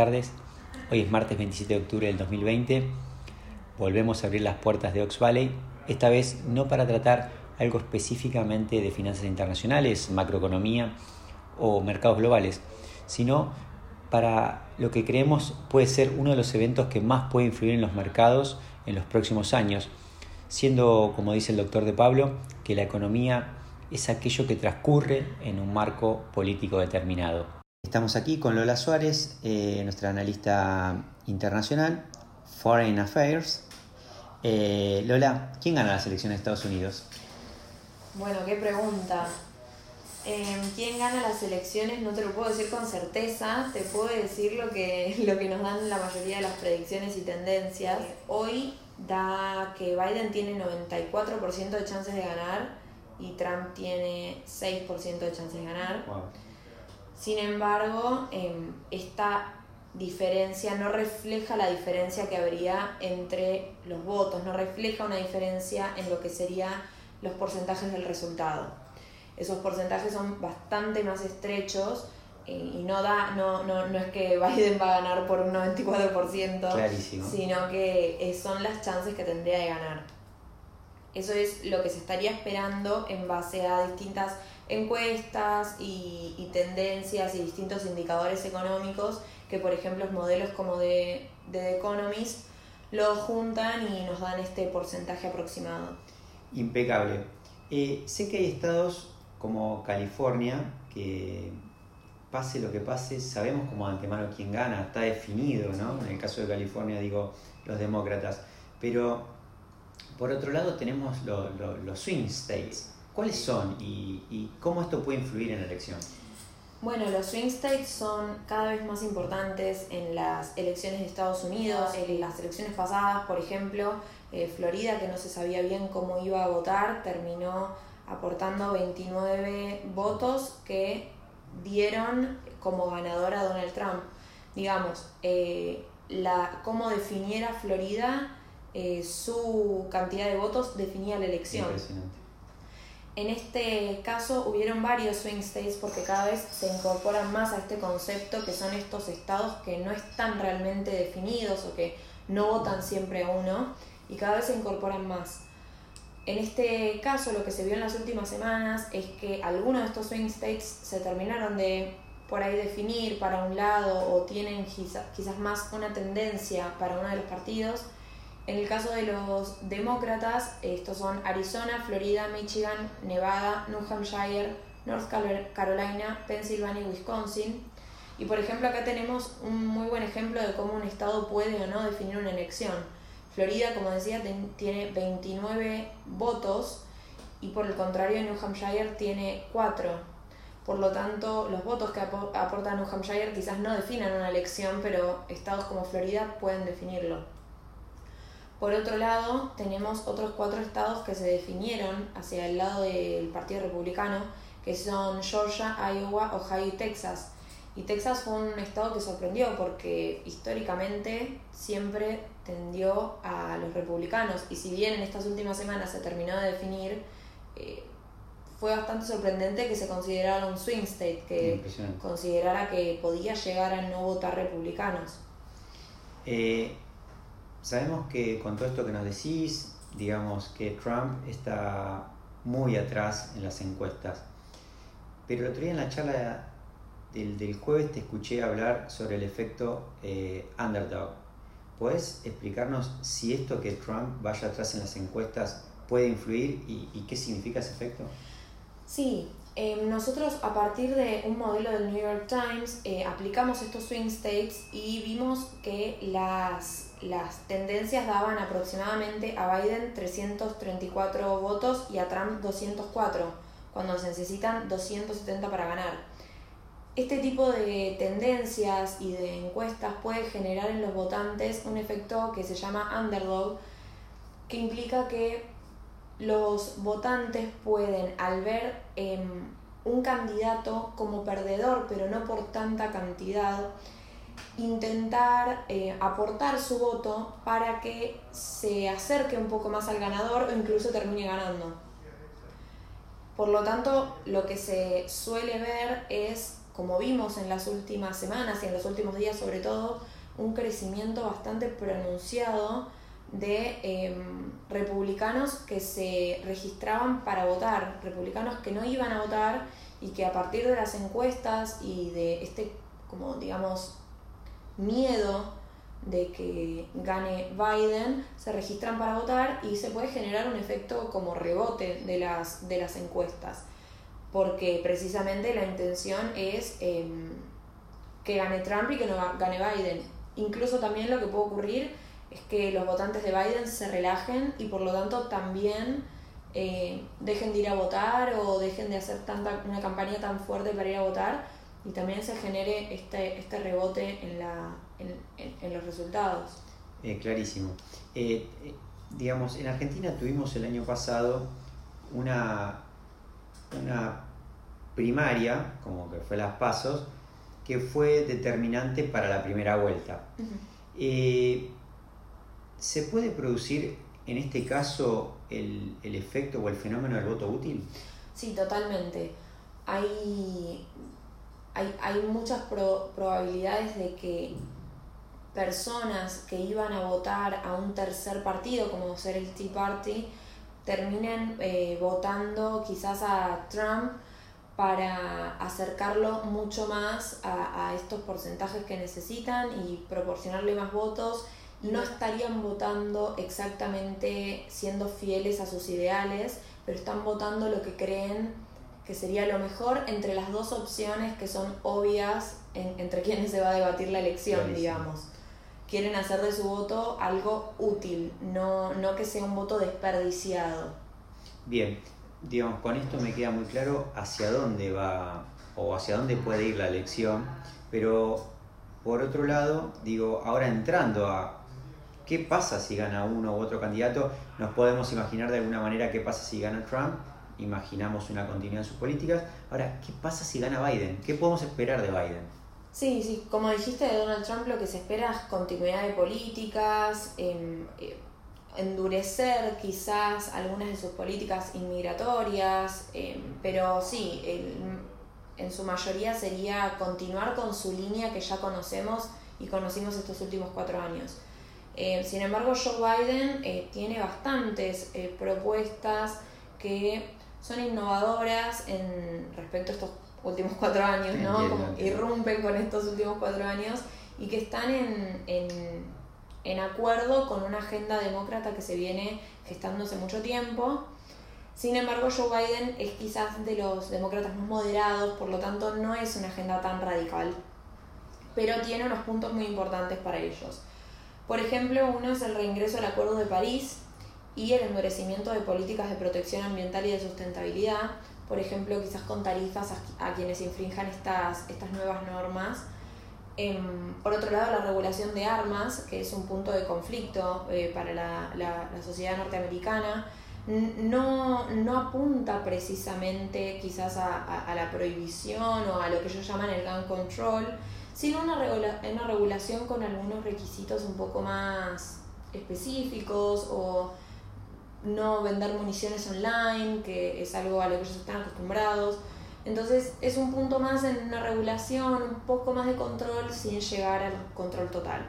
tardes. Hoy es martes 27 de octubre del 2020. Volvemos a abrir las puertas de Ox Valley, esta vez no para tratar algo específicamente de finanzas internacionales, macroeconomía o mercados globales, sino para lo que creemos puede ser uno de los eventos que más puede influir en los mercados en los próximos años, siendo, como dice el doctor de Pablo, que la economía es aquello que transcurre en un marco político determinado. Estamos aquí con Lola Suárez, eh, nuestra analista internacional, Foreign Affairs. Eh, Lola, ¿quién gana las elecciones de Estados Unidos? Bueno, qué pregunta. Em, ¿Quién gana las elecciones? No te lo puedo decir con certeza, te puedo decir lo que, lo que nos dan la mayoría de las predicciones y tendencias. Hoy da que Biden tiene 94% de chances de ganar y Trump tiene 6% de chances de ganar. Sin embargo, em, esta diferencia no refleja la diferencia que habría entre los votos, no refleja una diferencia en lo que serían los porcentajes del resultado. Esos porcentajes son bastante más estrechos eh, y no, da, no, no, no, es que Biden va a ganar por un 94%, sino que son las chances que tendría de ganar. Eso es lo que se estaría esperando en base a distintas encuestas y, tendencias y distintos indicadores económicos que, por ejemplo, modelos como de, de The Economist lo juntan y nos dan este porcentaje aproximado. Impecable. Eh, sé que hay estados como California que pase lo que pase, sabemos como de antemano quién gana, está definido, ¿no? En el caso de California digo los demócratas, pero por otro lado tenemos los swing states. ¿Cuáles son y, cómo esto puede influir en la elección? Bueno, los swing states son cada vez más importantes en las elecciones de Estados Unidos. En las elecciones pasadas, por ejemplo, eh, Florida, que no se sabía bien cómo iba a votar, terminó aportando 29 votos que dieron como ganadora a Donald Trump. Digamos, eh, la, cómo definiera Florida eh, su cantidad de votos definía la elección. En este caso hubieron varios swing states porque cada vez se incorporan más a este concepto que son estos estados que no están realmente definidos o que no votan siempre a uno y cada vez se incorporan más. En este caso lo que se vio en las últimas semanas es que algunos de estos swing states se terminaron de por ahí definir para un lado o tienen quizás más una tendencia para uno de los partidos en el caso de los demócratas, estos son Arizona, Florida, Michigan, Nevada, New Hampshire, North Carolina, Pennsylvania y Wisconsin. Y por ejemplo acá tenemos un muy buen ejemplo de cómo un estado puede o no definir una elección. Florida, como decía, tiene 29 votos y por el contrario New Hampshire tiene 4. Por lo tanto, los votos que aporta New Hampshire quizás no definan una elección, pero estados como Florida pueden definirlo. Por otro lado, tenemos otros cuatro estados que se definieron hacia el lado del Partido Republicano, que son Georgia, Iowa, Ohio y Texas. Y Texas fue un estado que sorprendió porque históricamente siempre tendió a los republicanos. Y si bien en estas últimas semanas se terminó de definir, eh, fue bastante sorprendente que se considerara un swing state, que considerara que podía llegar a no votar republicanos. Eh, Sabemos que con todo esto que nos decís, digamos que Trump está muy atrás en las encuestas. Pero el otro día en la charla del, del jueves te escuché hablar sobre el efecto eh, underdog. ¿Puedes explicarnos si esto que Trump vaya atrás en las encuestas puede influir y, qué significa ese efecto? Sí, Em, nosotros a partir de un modelo del New York Times eh, aplicamos estos swing states y vimos que las, las tendencias daban aproximadamente a Biden 334 votos y a Trump 204, cuando se necesitan 270 para ganar. Este tipo de tendencias y de encuestas puede generar en los votantes un efecto que se llama underdog, que implica que los votantes pueden, al ver em, un candidato como perdedor, pero no por tanta cantidad, intentar eh, aportar su voto para que se acerque un poco más al ganador o incluso termine ganando. Por lo tanto, lo que se suele ver es como vimos en las últimas semanas y en los últimos días sobre todo, un crecimiento bastante pronunciado de em, republicanos que se registraban para votar, republicanos que no iban a votar y que a partir de las encuestas y de este, como digamos, miedo de que gane Biden, se registran para votar y se puede generar un efecto como rebote de las, de las encuestas, porque precisamente la intención es em, que gane Trump y que no gane Biden. Incluso también lo que puede ocurrir es que los votantes de Biden se relajen y por lo tanto también eh, dejen de ir a votar o dejen de hacer tanta, una campaña tan fuerte para ir a votar y también se genere este, este rebote en, la, en, los resultados. Eh, clarísimo. Eh, digamos, en Argentina tuvimos el año pasado una, una primaria, como que fue las pasos, que fue determinante para la primera vuelta. ¿Se puede producir en este caso el, efecto o el fenómeno del voto útil? Sí, totalmente. Hay, hay, muchas probabilidades de que personas que iban a votar a un tercer partido, como ser el Tea Party, terminen eh, votando quizás a Trump para acercarlo mucho más a estos porcentajes que necesitan y proporcionarle más votos. No estarían votando exactamente siendo fieles a sus ideales, pero están votando lo que creen que sería lo mejor entre las dos opciones que son obvias entre quienes se va a debatir la elección, digamos. Quieren hacer de su voto algo útil, no, no que sea un voto desperdiciado. Bien, digamos, con esto me queda muy claro hacia dónde va o hacia dónde puede ir la elección, pero por otro lado, digo, ahora entrando a ¿Qué pasa si gana uno u otro candidato? Nos podemos imaginar de alguna manera qué pasa si gana Trump, imaginamos una continuidad en sus políticas. Ahora, ¿qué pasa si gana Biden? ¿Qué podemos esperar de Biden? Sí, sí, como dijiste de Donald Trump, lo que se espera es continuidad de políticas, em, eh, endurecer quizás algunas de sus políticas inmigratorias, em, pero sí, en su mayoría sería continuar con su línea que ya conocemos y conocimos estos últimos cuatro años. Eh, sin embargo, Joe Biden eh, tiene bastantes propuestas que son innovadoras en respecto a estos últimos cuatro años, ¿no? Como irrumpen con estos últimos cuatro años y que están en, en, en acuerdo con una agenda demócrata que se viene gestando hace mucho tiempo. Sin embargo, Joe Biden es quizás de los demócratas más moderados, por lo tanto no es una agenda tan radical, pero tiene unos puntos muy importantes para ellos. Por ejemplo, uno es el reingreso al Acuerdo de París y el endurecimiento de políticas de protección ambiental y de sustentabilidad, por ejemplo, quizás con tarifas a, quienes infrinjan estas, estas nuevas normas. Em, por otro lado, la regulación de armas, que es un punto de conflicto eh, para la, la, sociedad norteamericana, no, no, apunta precisamente quizás a, a, la prohibición o a lo que ellos llaman el gun control, sino una, una regulación con algunos requisitos un poco más específicos o no vender municiones online, que es algo a lo que ellos están acostumbrados. Entonces es un punto más en una regulación, un poco más de control sin llegar al control total.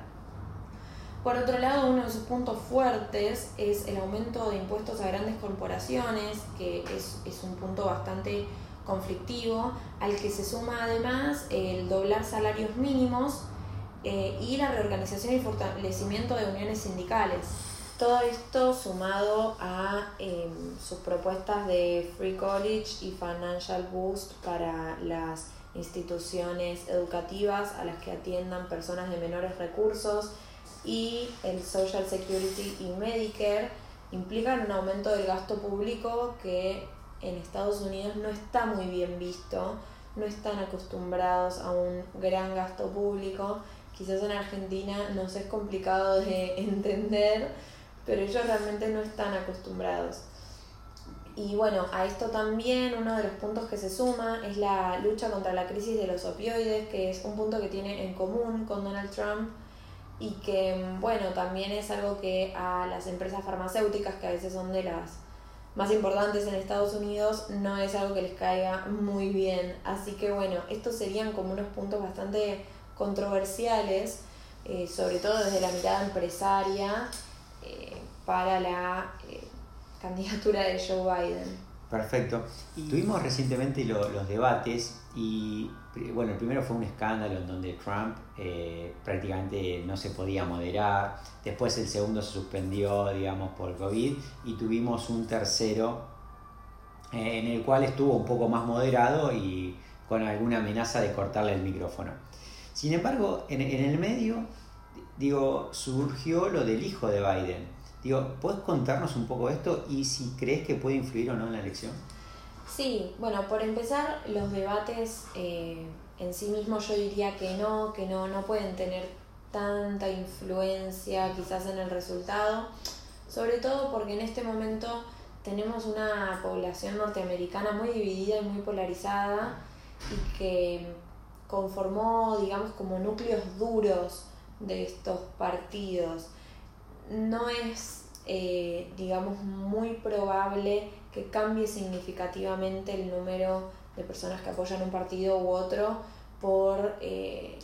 Por otro lado, uno de sus puntos fuertes es el aumento de impuestos a grandes corporaciones, que es, es un punto bastante conflictivo, al que se suma además el doblar salarios mínimos eh, y la reorganización y fortalecimiento de uniones sindicales. Todo esto sumado a em, sus propuestas de Free College y Financial Boost para las instituciones educativas a las que atiendan personas de menores recursos y el Social Security y Medicare implican un aumento del gasto público que en Estados Unidos no está muy bien visto, no están acostumbrados a un gran gasto público. Quizás en Argentina nos es complicado de entender, pero ellos realmente no están acostumbrados. Y bueno, a esto también uno de los puntos que se suma es la lucha contra la crisis de los opioides, que es un punto que tiene en común con Donald Trump y que, bueno, también es algo que a las empresas farmacéuticas, que a veces son de las más importantes en Estados Unidos no es algo que les caiga muy bien. Así que bueno, estos serían como unos puntos bastante controversiales, eh, sobre todo desde la mirada empresaria, eh, para la eh, candidatura de Joe Biden. Perfecto. Tuvimos recientemente los debates y bueno, el primero fue un escándalo en donde Trump eh, prácticamente no se podía moderar, después el segundo se suspendió, digamos, por COVID y tuvimos un tercero eh, en el cual estuvo un poco más moderado y con alguna amenaza de cortarle el micrófono. Sin embargo, en, en el medio, digo, surgió lo del hijo de Biden Digo, ¿puedes contarnos un poco esto y si crees que puede influir o no en la elección? Sí, bueno, por empezar, los debates eh, en sí mismos yo diría que no, que no, no pueden tener tanta influencia quizás en el resultado, sobre todo porque en este momento tenemos una población norteamericana muy dividida y muy polarizada y que conformó, digamos, como núcleos duros de estos partidos no es, eh, digamos, muy probable que cambie significativamente el número de personas que apoyan un partido u otro por, eh,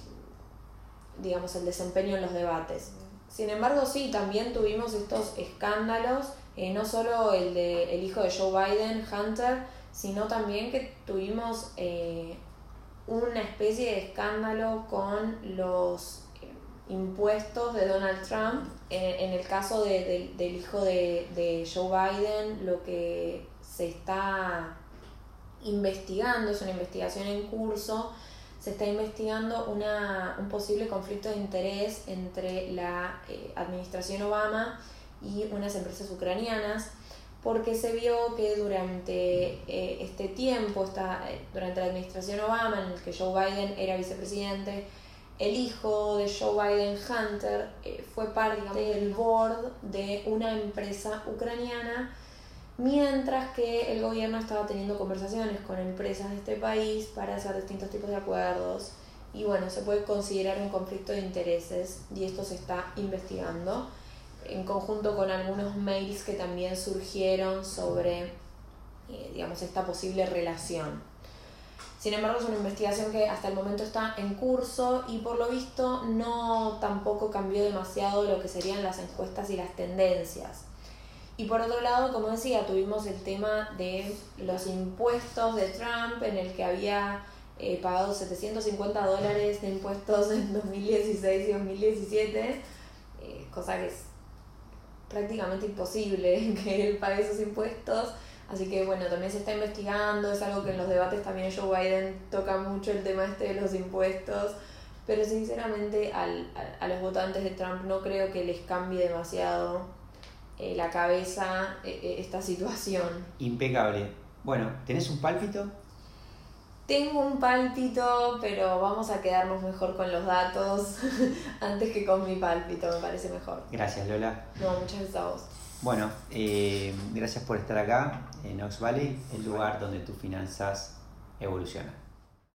digamos, el desempeño en los debates. Sin embargo, sí, también tuvimos estos escándalos, eh, no solo el de el hijo de Joe Biden, Hunter, sino también que tuvimos una especie de escándalo con los impuestos de Donald Trump. En, el caso de, del hijo de, Joe Biden, lo que se está investigando, es una investigación en curso, se está investigando una, un posible conflicto de interés entre la eh, administración Obama y unas empresas ucranianas, porque se vio que durante eh, este tiempo, esta, eh, durante la administración Obama, en el que Joe Biden era vicepresidente, el hijo de Joe Biden, Hunter, eh, fue parte del board de una empresa ucraniana, mientras que el gobierno estaba teniendo conversaciones con empresas de este país para hacer distintos tipos de acuerdos. Y bueno, se puede considerar un conflicto de intereses y esto se está investigando en conjunto con algunos mails que también surgieron sobre, eh, digamos, esta posible relación. Sin embargo, es una investigación que hasta el momento está en curso y por lo visto no tampoco cambió demasiado lo que serían las encuestas y las tendencias. Y por otro lado, como decía, tuvimos el tema de los impuestos de Trump en el que había eh, pagado 750 dólares de impuestos en 2016 y 2017, eh, cosa que es prácticamente imposible que él pague esos impuestos Así que bueno, también se está investigando, es algo que en los debates también Joe Biden toca mucho el tema este de los impuestos, pero sinceramente al, a, los votantes de Trump no creo que les cambie demasiado eh, la cabeza eh, eh, esta situación. Impecable. Bueno, ¿tenés un pálpito? Tengo un pálpito, pero vamos a quedarnos mejor con los datos antes que con mi pálpito, me parece mejor. Gracias, Lola. No, muchas gracias a vos. Bueno, eh, gracias por estar acá en Ox Valley, el lugar donde tus finanzas evolucionan.